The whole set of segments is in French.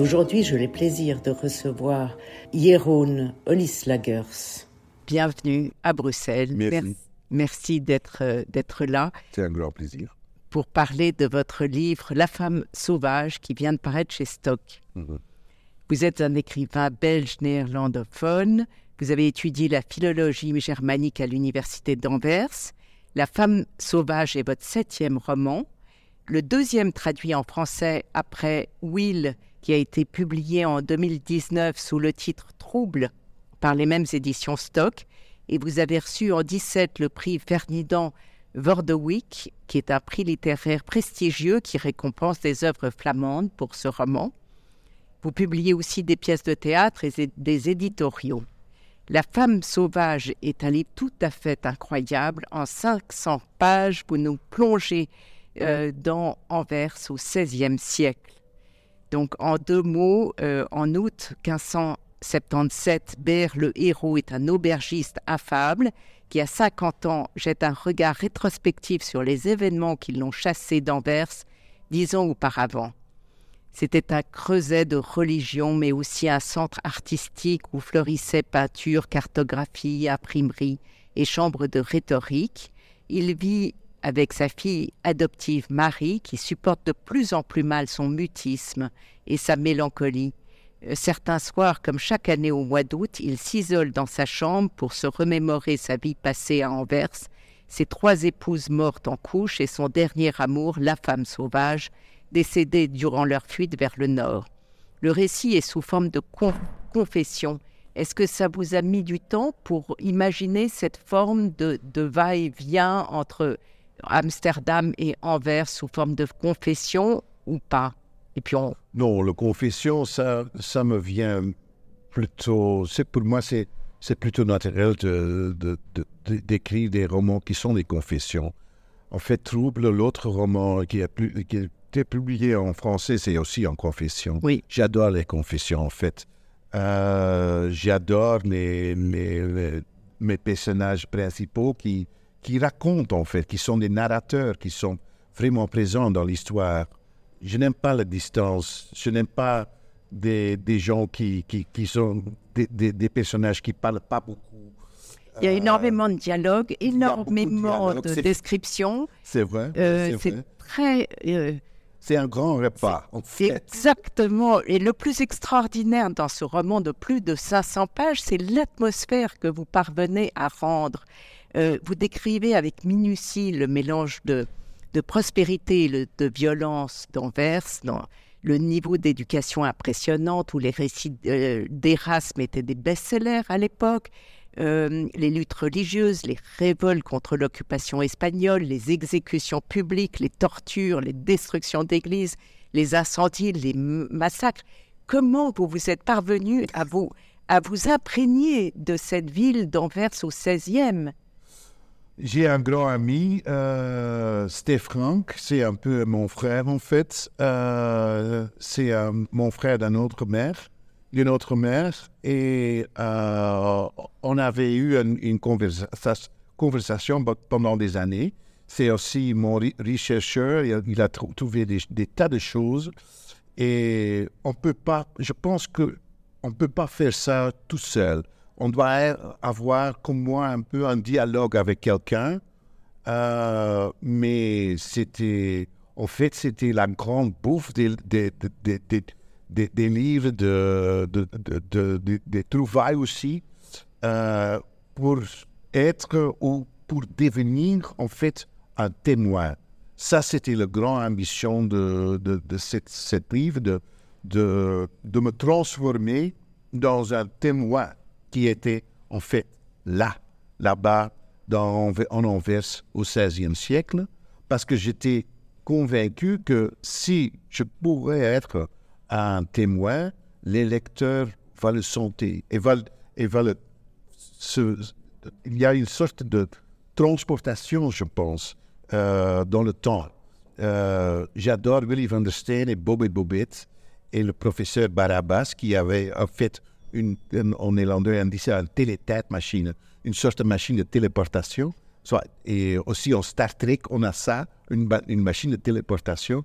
Et aujourd'hui, j'ai le plaisir de recevoir Jeroen Olislagers. Bienvenue à Bruxelles. Merci. Merci d'être euh, d'être là. C'est un grand plaisir. Pour parler de votre livre La femme sauvage qui vient de paraître chez Stock. Mhm. Vous êtes un écrivain belge néerlandophone. Vous avez étudié la philologie germanique à l'université d'Anvers. La femme sauvage est votre septième roman. Le deuxième traduit en français après Will, qui a été publié en 2019 sous le titre Trouble par les mêmes éditions Stock et vous avez reçu en 17 le prix Ferdinand Vordewick, qui est un prix littéraire prestigieux qui récompense des œuvres flamandes pour ce roman. Vous publiez aussi des pièces de théâtre et des éditoriaux. La femme sauvage est un livre tout à fait incroyable. En 500 pages, vous nous plongez euh, dans Anvers au XVIe siècle. Donc, en deux mots, euh, en août 1500, 77, Ber, le héros, est un aubergiste affable qui, à 50 ans, jette un regard rétrospectif sur les événements qui l'ont chassé d'Anvers dix ans auparavant. C'était un creuset de religion, mais aussi un centre artistique où fleurissaient peinture, cartographie, imprimerie et chambre de rhétorique. Il vit avec sa fille adoptive Marie, qui supporte de plus en plus mal son mutisme et sa mélancolie. Euh, certains soirs, comme chaque année au mois d'août, il s'isole dans sa chambre pour se remémorer sa vie passée à Anvers, ses trois épouses mortes en couche et son dernier amour, la femme sauvage, décédée durant leur fuite vers le nord. Le récit est sous forme de confession. Est-ce que ça vous a mis du temps pour imaginer cette forme de, de va-et-vient entre Amsterdam et Anvers sous forme de confession ou pas? Et puis Non, la confession, ça, ça me vient plutôt... C'est, pour moi, c'est, c'est plutôt naturel de, de, d'écrire des romans qui sont des confessions. En fait, Trouble, l'autre roman qui a, plus, qui a été publié en français, c'est aussi en confession. Oui. J'adore les confessions, en fait. Euh, j'adore les, les, mes personnages principaux qui, qui racontent, en fait, qui sont des narrateurs, qui sont vraiment présents dans l'histoire je n'aime pas la distance, je n'aime pas des, des gens qui, qui, qui sont des, des, personnages qui ne parlent pas beaucoup. Il y a énormément de dialogue, énormément de, de descriptions. C'est vrai. Euh, c'est très. Euh, c'est un grand repas. En fait. Exactement. Et le plus extraordinaire dans ce roman de plus de 500 pages, c'est l'atmosphère que vous parvenez à rendre. Euh, vous décrivez avec minutie le mélange de de prospérité, de violence d'Anvers, dans le niveau d'éducation impressionnant, où les récits euh, d'Erasme étaient des best-sellers à l'époque, euh, les luttes religieuses, les révoltes contre l'occupation espagnole, les exécutions publiques, les tortures, les destructions d'églises, les incendies, les massacres. Comment vous vous êtes parvenu à vous, à vous imprégner de cette ville d'Anvers au XVIe j'ai un grand ami, euh, c'est un peu mon frère en fait. Euh, c'est mon frère d'une autre mère, d'une autre mère. Et euh, on avait eu une, conversation pendant des années. C'est aussi mon rechercheur, il a, trouvé des, des, tas de choses. Et on peut pas, je pense que on peut pas faire ça tout seul on doit avoir comme moi un peu un dialogue avec quelqu'un, euh, mais c'était, en fait, c'était la grande bouffe des, des, des, des livres, de, des trouvailles aussi, euh, pour être ou pour devenir en fait un témoin. Ça, c'était la grande ambition de, de, de cette, livre, de, de, de me transformer dans un témoin qui était en fait là, là-bas, dans, en Anvers au XVIe siècle, parce que j'étais convaincu que si je pourrais être un témoin, les lecteurs vont le sentir et il y a une sorte de transportation, je pense, euh, dans le temps. Euh, j'adore Willy van der Steen et Bobby Bobbitt et le professeur Barabas qui avait en fait une, en néerlandais on dit ça, une machine, une sorte de machine de téléportation. Soit, et aussi en Star Trek, on a ça, une, une machine de téléportation.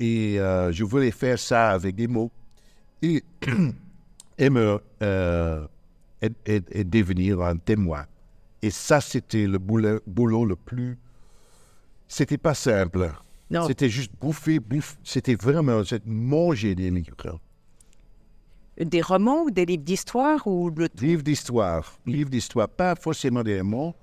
Et euh, je voulais faire ça avec des mots et, et me, et, devenir un témoin. Et ça, c'était le boulot, boulot le plus. C'était pas simple. C'était juste bouffer, bouffer. C'était vraiment manger des livres. Des romans ou des livres d'histoire ou le Livres d'histoire. Livres d'histoire, pas forcément des romans.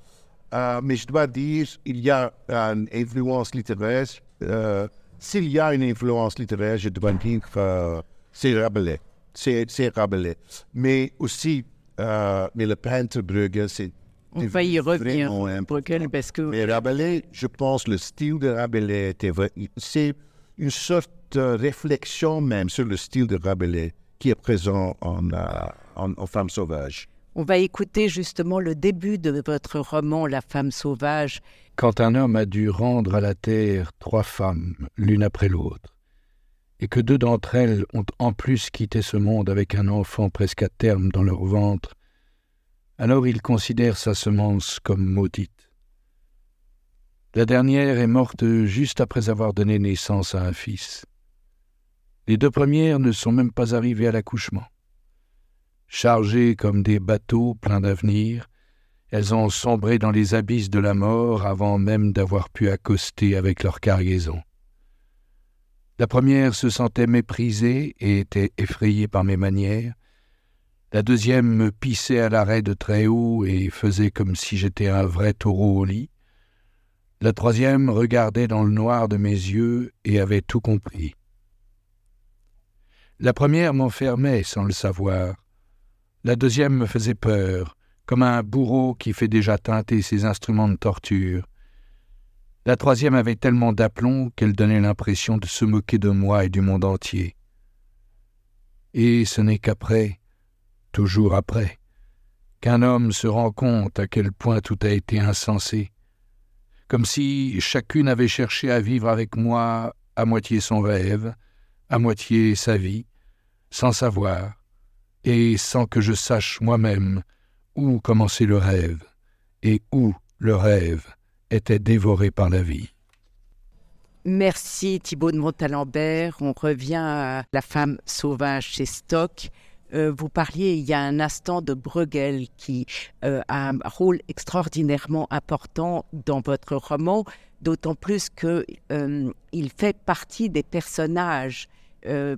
Euh, mais je dois dire, il y a une influence littéraire. Euh, s'il y a une influence littéraire, je dois dire que euh, c'est Rabelais. C'est Rabelais. Mais aussi, euh, mais le peintre Bruegel, c'est. On va y revenir, Bruegel, parce que. Mais Rabelais, je pense, le style de Rabelais était. C'est une sorte de réflexion même sur le style de Rabelais qui est présent en, euh, en, en Femme sauvage. On va écouter justement le début de votre roman La femme sauvage. Quand un homme a dû rendre à la terre trois femmes, l'une après l'autre, et que deux d'entre elles ont en plus quitté ce monde avec un enfant presque à terme dans leur ventre, alors il considère sa semence comme maudite. La dernière est morte juste après avoir donné naissance à un fils. Les deux premières ne sont même pas arrivées à l'accouchement. Chargées comme des bateaux pleins d'avenir, elles ont sombré dans les abysses de la mort avant même d'avoir pu accoster avec leur cargaison. La première se sentait méprisée et était effrayée par mes manières. La deuxième me pissait à l'arrêt de très haut et faisait comme si j'étais un vrai taureau au lit. La troisième regardait dans le noir de mes yeux et avait tout compris. La première m'enfermait sans le savoir. La deuxième me faisait peur, comme un bourreau qui fait déjà teinter ses instruments de torture. La troisième avait tellement d'aplomb qu'elle donnait l'impression de se moquer de moi et du monde entier. Et ce n'est qu'après, toujours après, qu'un homme se rend compte à quel point tout a été insensé, comme si chacune avait cherché à vivre avec moi à moitié son rêve, à moitié sa vie, sans savoir, et sans que je sache moi-même où commençait le rêve, et où le rêve était dévoré par la vie. Merci Thibault de Montalembert. On revient à La femme sauvage chez Stock. Euh, vous parliez il y a un instant de Bruegel qui euh, a un rôle extraordinairement important dans votre roman, d'autant plus qu'il euh, fait partie des personnages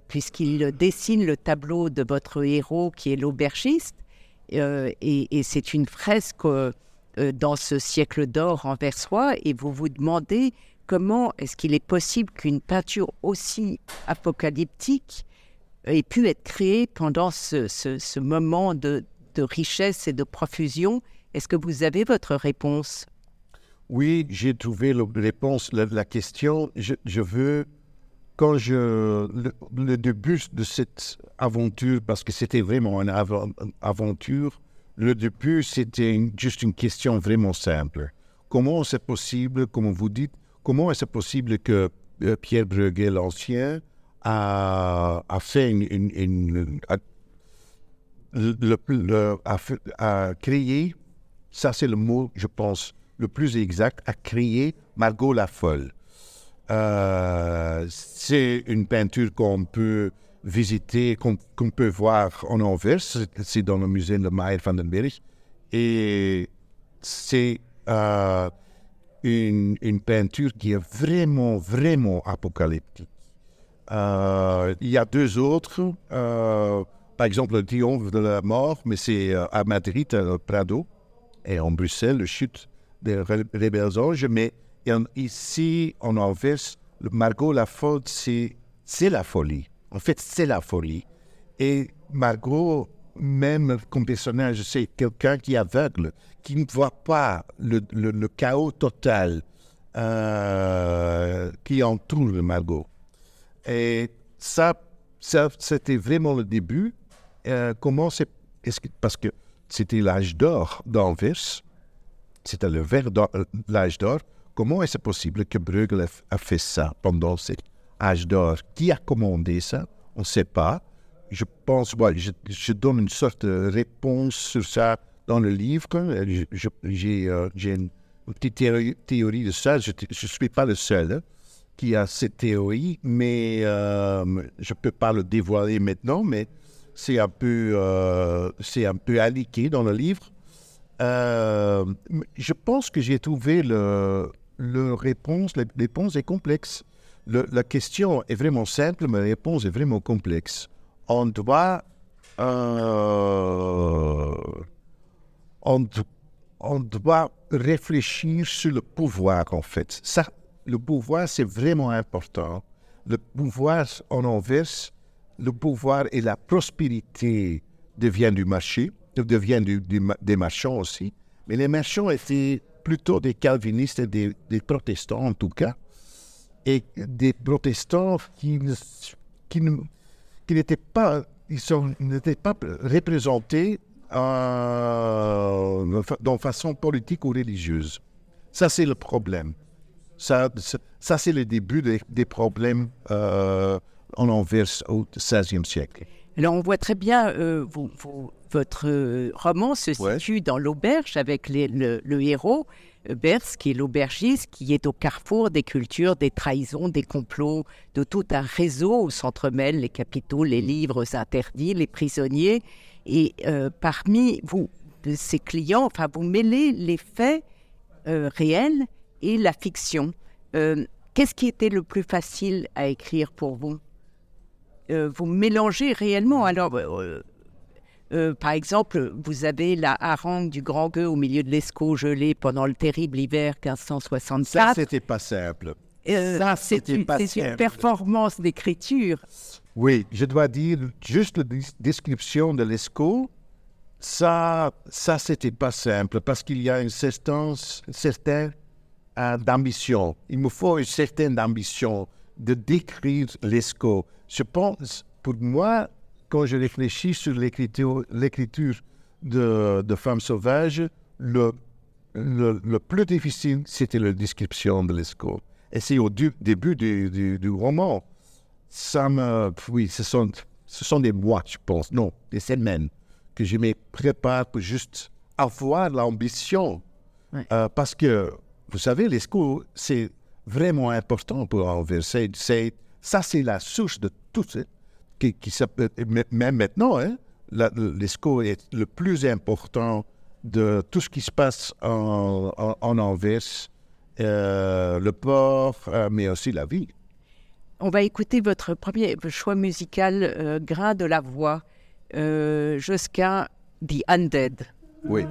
puisqu'il dessine le tableau de votre héros qui est l'aubergiste. et c'est une fresque euh, dans ce siècle d'or envers soi et vous vous demandez comment est-ce qu'il est possible qu'une peinture aussi apocalyptique ait pu être créée pendant ce, moment de, richesse et de profusion. Est-ce que vous avez votre réponse? Oui, j'ai trouvé la réponse. La, la question, je, veux, quand je. Le, début de cette aventure, parce que c'était vraiment une aventure, le début, c'était juste une question vraiment simple. Comment c'est possible, comme vous dites, comment est-ce possible que euh, Pierre Bruegel, l'ancien, a, a, créé, ça c'est le mot, je pense, le plus exact, a créé Margot la Folle. Euh, c'est une peinture qu'on peut visiter, qu'on peut voir en Anvers. C'est dans le musée de Meyer van den Berg. Et c'est euh, une, peinture qui est vraiment, vraiment apocalyptique. Euh, il y a deux autres. Par exemple, le triomphe de la mort, mais c'est à Madrid, à Prado, et en Bruxelles, le chute des rebelles anges. Mais ici, en Anvers, le Margot la folle, c'est la folie. En fait, c'est la folie. Et Margot, même comme personnage, c'est quelqu'un qui est aveugle, qui ne voit pas le, chaos total euh, qui entoure Margot. Et ça, ça, c'était vraiment le début. Euh, comment c'est. Parce que c'était l'âge d'or d'Anvers, c'était le vers l'âge d'or. Comment est-ce possible que Bruegel a fait ça pendant cet âge d'or? Qui a commandé ça? On ne sait pas. Je pense, je, donne une sorte de réponse sur ça dans le livre. J'ai euh, une, petite théorie, de ça. Je ne suis pas le seul. Hein qui a cette théorie, mais euh, je ne peux pas le dévoiler maintenant, mais c'est un peu, euh, peu indiqué dans le livre. Euh, je pense que j'ai trouvé le, le réponse, la réponse est complexe. la question est vraiment simple, mais la réponse est vraiment complexe. On doit, on, on doit réfléchir sur le pouvoir, en fait. Le pouvoir, c'est vraiment important. Le pouvoir en Anvers, le pouvoir et la prospérité deviennent du marché, deviennent des marchands aussi. Mais les marchands étaient plutôt des calvinistes et des, protestants en tout cas. Et des protestants qui, qui, qui n'étaient pas, ils n'étaient pas représentés euh, de façon politique ou religieuse. Ça, c'est le problème. Ça, ça c'est le début des, problèmes euh, en Anvers au XVIe siècle. Alors, on voit très bien, euh, votre euh, roman se situe dans l'auberge avec le, héros, Bers, qui est l'aubergiste, qui est au carrefour des cultures, des trahisons, des complots, de tout un réseau où s'entremêlent les capitaux, les livres interdits, les prisonniers. Et parmi vous, ces clients, enfin, vous mêlez les faits réels et la fiction. Euh, qu'est-ce qui était le plus facile à écrire pour vous? Euh, Vous mélangez réellement. Alors, euh, par exemple, vous avez la harangue du grand gueux au milieu de l'Escaut gelé pendant le terrible hiver 1564. Ça, c'était pas simple. ça, c'était pas simple. C'est une performance d'écriture. Oui, je dois dire, juste la description de l'Escaut, ça, ça c'était pas simple parce qu'il y a une certaine, certaine d'ambition. Il me faut une certaine ambition de décrire l'ESCO. Je pense, pour moi, quand je réfléchis sur l'écriture, l'écriture de, de Femmes sauvages, le, le, plus difficile, c'était la description de l'ESCO. Et c'est au début du, du, roman. Ça me, oui, ce sont, ce sont des mois, je pense, non, des semaines, que je me prépare pour juste avoir l'ambition. Euh, parce que vous savez, les schools, c'est vraiment important pour Anvers. ça, c'est la source de tout Qui, même maintenant, hein, les schools est le plus important de tout ce qui se passe en, en, Anvers, euh, le port, euh, mais aussi la vie. On va écouter votre premier choix musical, euh, Grain de la voix, jusqu'à The Undead. Oui.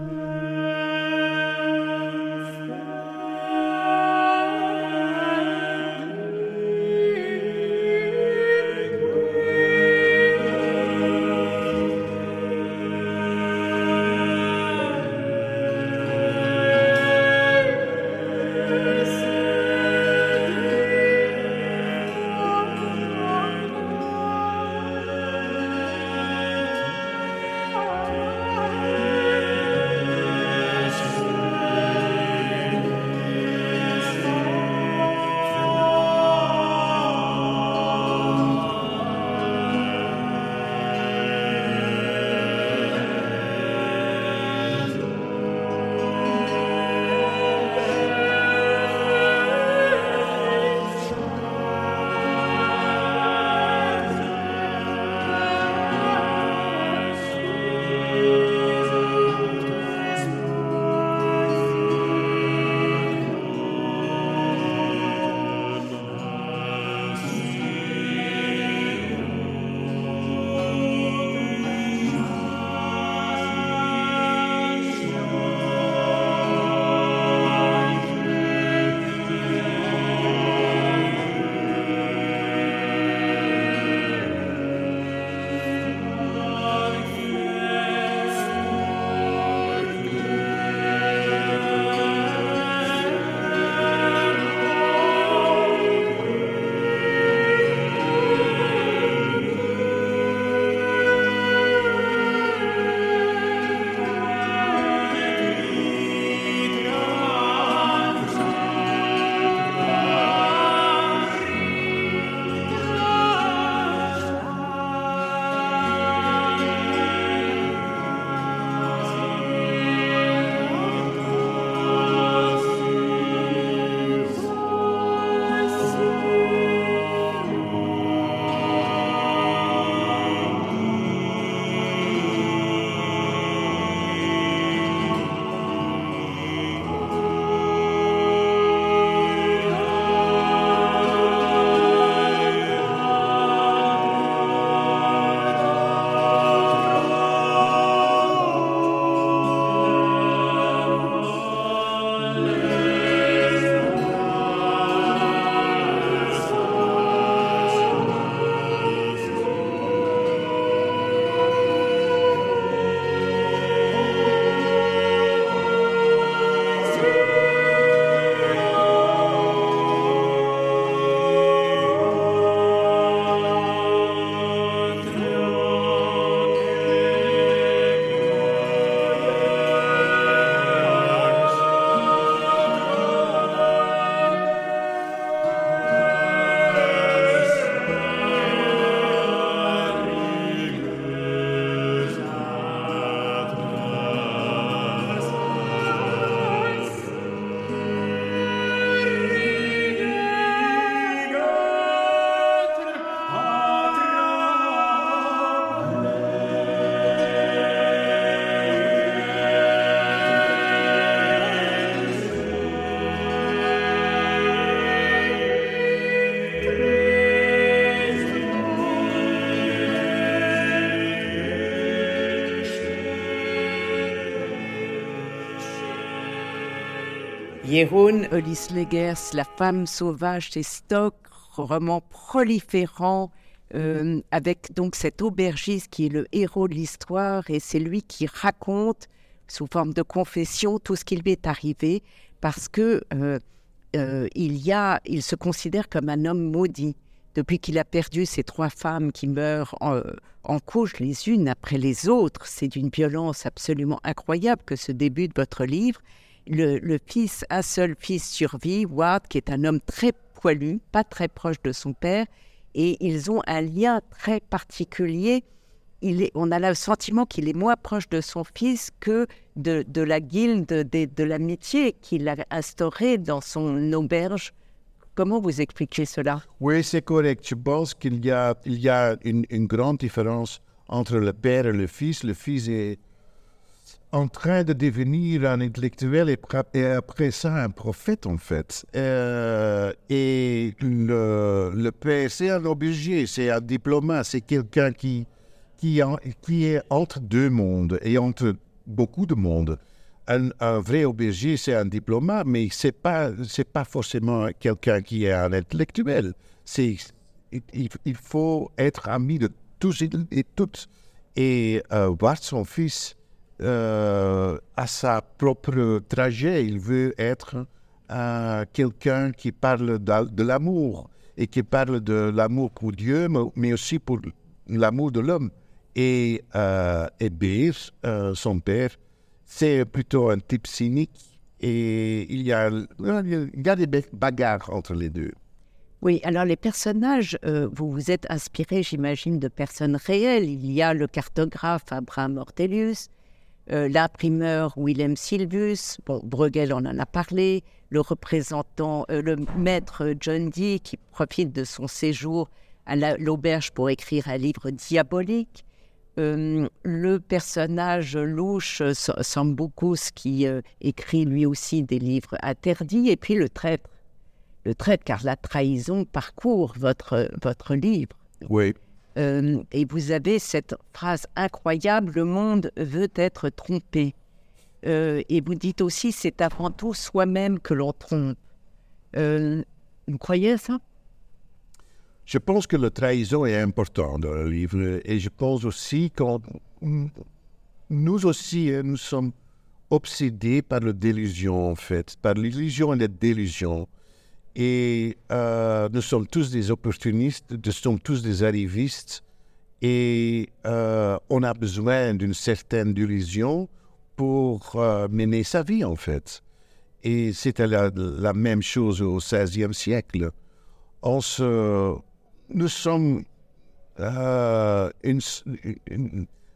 Jeroen Ulysse Legers, La femme sauvage, c'est Stock, roman proliférant, euh, avec donc cet aubergiste qui est le héros de l'histoire et c'est lui qui raconte sous forme de confession tout ce qui lui est arrivé parce que euh, euh, il y a, il se considère comme un homme maudit depuis qu'il a perdu ces trois femmes qui meurent en, en couche les unes après les autres. C'est d'une violence absolument incroyable que ce début de votre livre. Le, fils, un seul fils survit, Ward, qui est un homme très poilu, pas très proche de son père, et ils ont un lien très particulier. On a le sentiment qu'il est moins proche de son fils que de, la guilde de, de l'amitié qu'il a instaurée dans son auberge. Comment vous expliquez cela? Oui, c'est correct. Je pense qu'il y a, il y a une, une, grande différence entre le père et le fils. Le fils est en train de devenir un intellectuel et, après ça un prophète en fait. Euh, et le, le père, c'est un obligé, c'est un diplomate, c'est quelqu'un qui, qui, qui est entre deux mondes et entre beaucoup de mondes. Un, vrai aubergiste, c'est un diplomate, mais c'est pas c'est pas forcément quelqu'un qui est un intellectuel. C'est il, il, faut être ami de tous et toutes et euh, voir son fils euh, à sa propre trajet. Il veut être euh, quelqu'un qui parle de, l'amour et qui parle de l'amour pour Dieu, mais aussi pour l'amour de l'homme. Et, euh, et Beer, son père, c'est plutôt un type cynique et il y a, il y a des bagarres entre les deux. Oui, alors les personnages, euh, vous vous êtes inspiré, j'imagine, de personnes réelles. Il y a le cartographe Abraham Ortelius, euh, l'imprimeur Willem Silvus, bon, Bruegel en a parlé, le représentant, euh, le maître John Dee qui profite de son séjour à l'auberge pour écrire un livre diabolique. Euh, le personnage louche Sambucus qui euh, écrit lui aussi des livres interdits, et puis le traître. Le traître, car la trahison parcourt votre, votre livre. Oui. Euh, et vous avez cette phrase incroyable, le monde veut être trompé. Euh, et vous dites aussi, c'est avant tout soi-même que l'on trompe. Euh, vous croyez à ça? Je pense que la trahison est importante dans le livre. Et je pense aussi que nous aussi, nous sommes obsédés par la délusion, en fait, par l'illusion et la délusion. Et euh, nous sommes tous des opportunistes, nous sommes tous des arrivistes. Et euh, on a besoin d'une certaine illusion pour euh, mener sa vie, en fait. Et c'était la, même chose au XVIe siècle. On se, nous sommes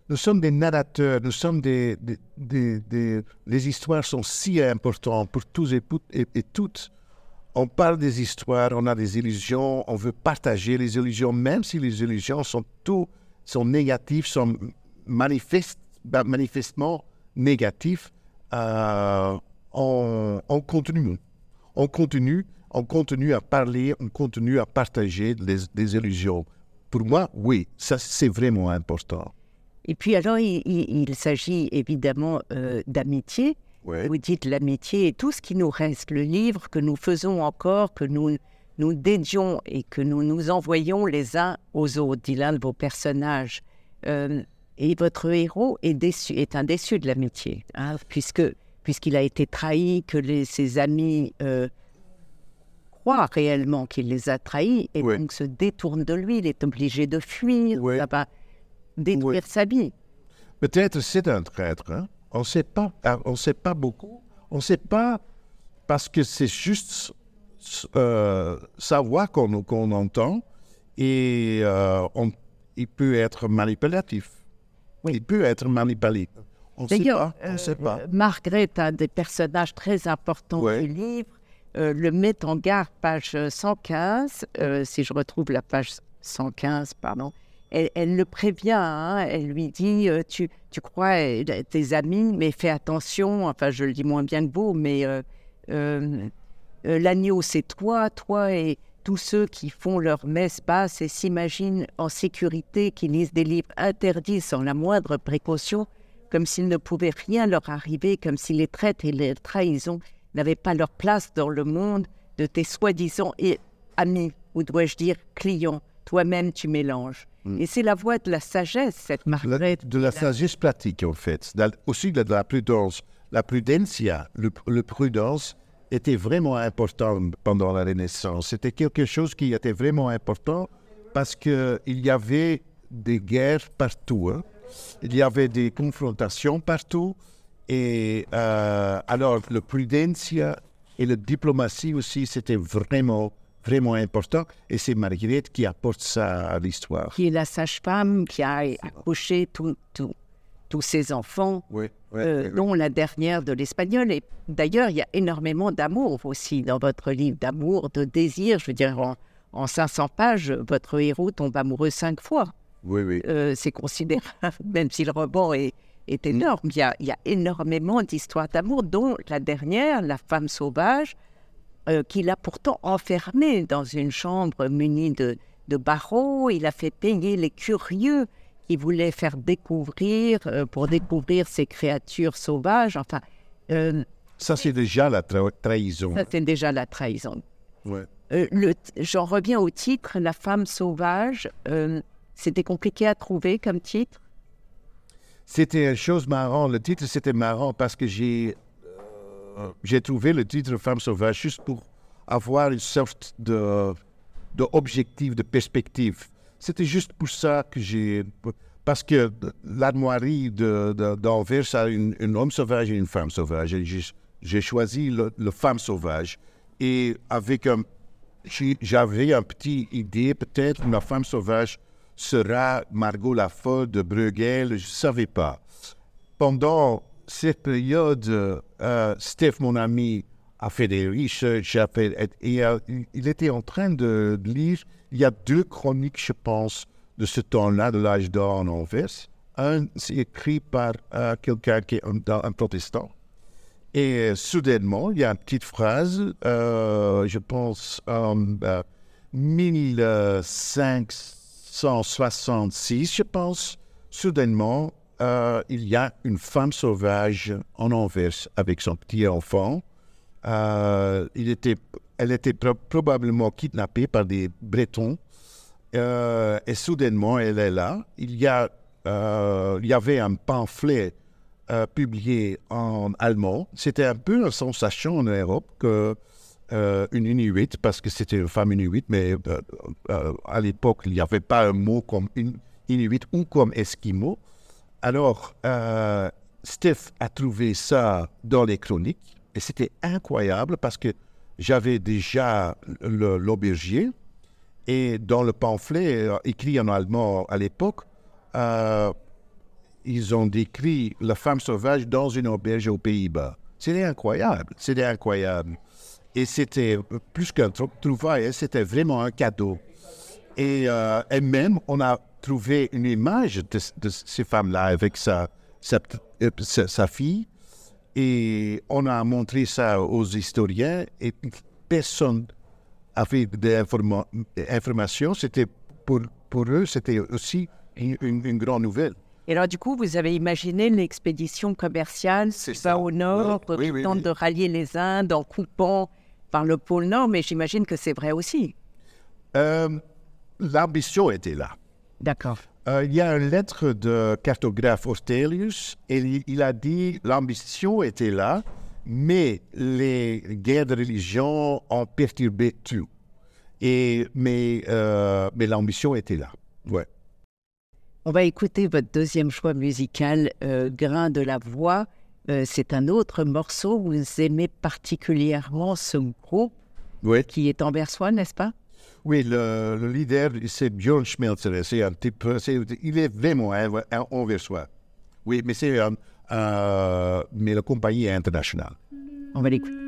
nous sommes des narrateurs, nous sommes des, des, des, les histoires sont si importantes pour tous et toutes on parle des histoires, on a des illusions, on veut partager les illusions, même si les illusions sont tout, sont négatives, sont ben, manifestement négatives. Euh, on, on, continue, on continue, on continue à parler, on continue à partager des illusions. Pour moi, oui, ça c'est vraiment important. Et puis alors, il s'agit évidemment euh, d'amitié. Ouais. Vous dites l'amitié et tout ce qui nous reste, le livre que nous faisons encore, que nous nous dédions et que nous nous envoyons les uns aux autres, dit l'un de vos personnages. Euh, et votre héros est, déçu, est un déçu de l'amitié, hein, puisque puisqu'il a été trahi, que les, ses amis euh, croient réellement qu'il les a trahis et ouais. donc se détournent de lui. Il est obligé de fuir, ouais. ça va détruire sa vie. Peut-être c'est un traître. Hein? On ne sait pas. On ne sait pas beaucoup. On ne sait pas parce que c'est juste euh, sa voix qu'on qu entend et euh, on, il peut être manipulatif. Oui. Il peut être manipulé. On ne sait pas. On sait pas. Euh, Margaret, un des personnages très importants Ouais. du livre, euh, le met en garde, page 115, euh, si je retrouve la page 115, pardon. Elle, le prévient, hein, elle lui dit euh, tu, crois à tes amis, mais fais attention. Enfin, je le dis moins bien que vous, mais euh, euh, euh, l'agneau, c'est toi, toi et tous ceux qui font leur messe basse et s'imaginent en sécurité, qui lisent des livres interdits sans la moindre précaution, comme s'il ne pouvait rien leur arriver, comme si les traites et les trahisons n'avaient pas leur place dans le monde de tes soi-disant amis, ou dois-je dire clients. Toi-même, tu mélanges. Mm. Et c'est la voie de la sagesse, cette La- Margaret. de la sagesse pratique, en fait. Aussi de la prudence. La prudencia, le, le prudence, était vraiment important pendant la Renaissance. C'était quelque chose qui était vraiment important parce qu'il y avait des guerres partout. hein. Il y avait des confrontations partout. Et euh, alors, le prudencia et la diplomatie aussi, c'était vraiment, vraiment important. Et c'est Marguerite qui apporte ça à l'histoire. qui est la sage-femme qui a accouché tous ses enfants, Oui, oui, euh, oui, dont la dernière de l'espagnol. Et d'ailleurs, il y a énormément d'amour aussi dans votre livre, d'amour, de désir. Je veux dire, en, en 500 pages, votre héros tombe amoureux cinq fois. Oui, oui. Euh, c'est considérable, même si le roman est, est énorme. Il y a, il y a énormément d'histoires d'amour, dont la dernière, la femme sauvage, euh, qu'il a pourtant enfermée dans une chambre munie de, de barreaux. Il a fait payer les curieux qui voulaient faire découvrir, euh, pour découvrir ces créatures sauvages. Enfin, euh, Ça, c'est déjà la tra- trahison. ça, c'est déjà la trahison. Ouais. J'en reviens au titre, La femme sauvage. C'était compliqué à trouver comme titre? C'était une chose marrante. Le titre, c'était marrant parce que j'ai j'ai trouvé le titre Femme sauvage juste pour avoir une sorte de, de de perspective. C'était juste pour ça que j'ai... Parce que l'armoirie de- de- d'Anvers a une, un homme sauvage et une femme sauvage. J'ai- choisi le, femme sauvage. Et avec un... J'avais une petite idée, peut-être ma femme sauvage sera Margot la folle de Bruegel, je ne savais pas. Pendant cette période, euh, Steph, mon ami, a fait des et euh, il était en train de lire, il y a deux chroniques, je pense, de ce temps-là, de l'âge d'or en Anvers. Un, c'est écrit par euh, quelqu'un qui est un, protestant. Et euh, soudainement, il y a une petite phrase, euh, je pense en euh, 1566, je pense, soudainement, euh, il y a une femme sauvage en Anvers avec son petit enfant. Euh, elle était pro- probablement kidnappée par des Bretons. Euh, et soudainement, elle est là. Il y, avait un pamphlet publié en allemand. C'était un peu une sensation en Europe que une Inuit, parce que c'était une femme Inuit, mais à l'époque, il n'y avait pas un mot comme in- Inuit ou comme Esquimau. Alors, euh, Steph a trouvé ça dans les chroniques et c'était incroyable parce que j'avais déjà l'aubergier et dans le pamphlet euh, écrit en allemand à l'époque, euh, ils ont décrit la femme sauvage dans une auberge aux Pays-Bas. C'était incroyable, c'était incroyable. Et c'était plus qu'un trou- trouvaille, hein, c'était vraiment un cadeau. Et, euh, et même, on a trouvé une image de, de ces femmes-là avec sa, euh, sa- sa fille. Et on a montré ça aux historiens et personne avait d'informations. C'était pour, pour eux, c'était aussi une, une- une grande nouvelle. Et alors, du coup, vous avez imaginé l'expédition commerciale qui va au nord, Oui, oui, qui oui, tente oui. de rallier les Indes en coupant par le pôle nord, mais j'imagine que c'est vrai aussi. Euh, L'ambition était là. D'accord. Euh, il y a une lettre de cartographe Ortelius et il, il a dit l'ambition était là, mais les guerres de religion ont perturbé tout. Et, mais euh, mais l'ambition était là. Ouais. On va écouter votre deuxième choix musical, euh, Grain de la voix. Euh, c'est un autre morceau. Vous aimez particulièrement ce groupe qui est anversois, n'est-ce pas? Oui, le, le leader, c'est Björn Schmelzer. C'est un type, il est vraiment un, anversois. Oui, mais c'est un, un- mais la compagnie est internationale. On va l'écouter.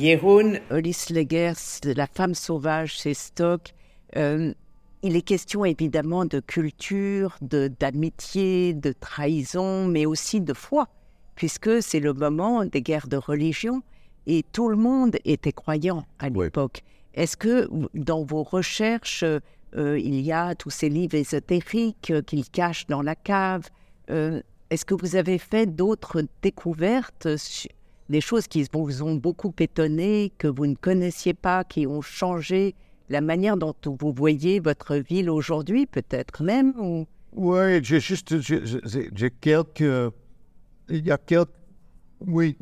Jeroen Legers, La femme sauvage c'est Stock. Euh, il est question évidemment de culture, d'amitié, de, trahison, mais aussi de foi, puisque c'est le moment des guerres de religion et tout le monde était croyant à l'époque. Est-ce que dans vos recherches, euh, il y a tous ces livres ésotériques qu'il cache dans la cave euh, Est-ce que vous avez fait d'autres découvertes des choses qui vous ont beaucoup étonné, que vous ne connaissiez pas, qui ont changé la manière dont vous voyez votre ville aujourd'hui, peut-être même ou... Oui, j'ai juste, j'ai quelques, il y a quelques, oui,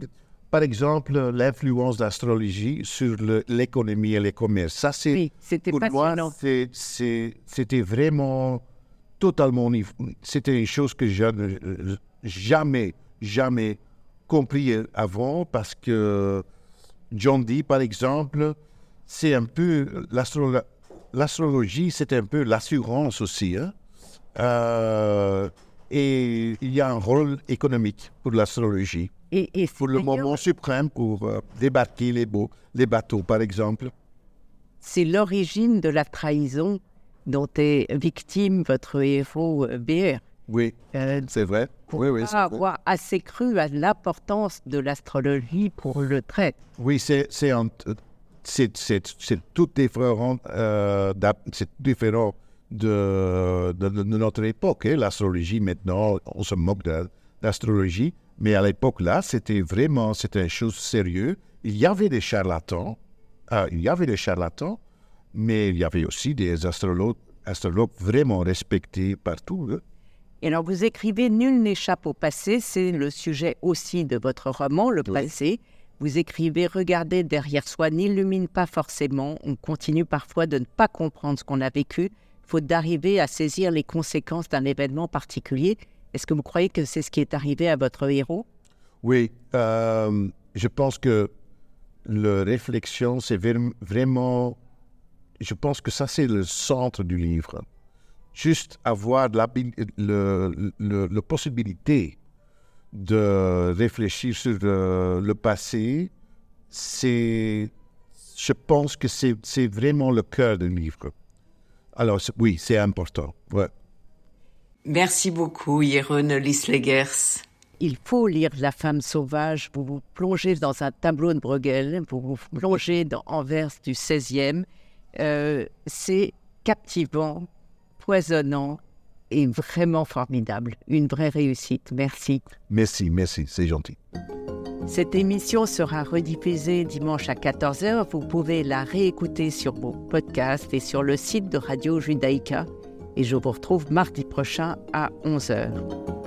par exemple, l'influence de l'astrologie sur l'économie et le commerce. Ça, c'est, oui, c'était pour moi, c'était vraiment totalement, c'était une chose que je n'ai jamais, jamais compris avant parce que John Dee, par exemple, c'est un peu l'astrologie, c'est un peu l'assurance aussi. Hein. Euh, et il y a un rôle économique pour l'astrologie. Et, pour le moment suprême, pour euh, débarquer les, beaux, les bateaux, par exemple. C'est l'origine de la trahison dont est victime votre héros euh, BR. Oui, euh, c'est vrai. Oui, oui, avoir assez cru à l'importance de l'astrologie pour le trait. Oui, c'est c'est tout différent, euh, c'est différent de, de, notre époque. Hein. L'astrologie, maintenant, on se moque de l'astrologie, mais à l'époque là, c'était vraiment, c'était une chose sérieuse. Il y avait des charlatans, euh, il y avait des charlatans, mais il y avait aussi des astrologues, astrologues vraiment respectés partout. Hein. Et alors, vous écrivez Nul n'échappe au passé, c'est le sujet aussi de votre roman, Le passé. Vous écrivez Regarder derrière soi n'illumine pas forcément, on continue parfois de ne pas comprendre ce qu'on a vécu, faute d'arriver à saisir les conséquences d'un événement particulier. Est-ce que vous croyez que c'est ce qui est arrivé à votre héros? Oui, euh, je pense que la réflexion, c'est vraiment. Je pense que ça, c'est le centre du livre juste avoir la, le, possibilité de réfléchir sur le, passé, c'est, je pense que c'est vraiment le cœur du livre. Alors oui, c'est important. Ouais. Merci beaucoup, Jeroen Lislegers. Il faut lire La femme sauvage. Vous vous plongez dans un tableau de Bruegel, vous vous plongez dans Anvers du 16e. Euh, c'est captivant, foisonnant et vraiment formidable. Une vraie réussite. Merci. Merci, merci, c'est gentil. Cette émission sera rediffusée dimanche à 14h. Vous pouvez la réécouter sur vos podcasts et sur le site de Radio Judaïka. Et je vous retrouve mardi prochain à 11h.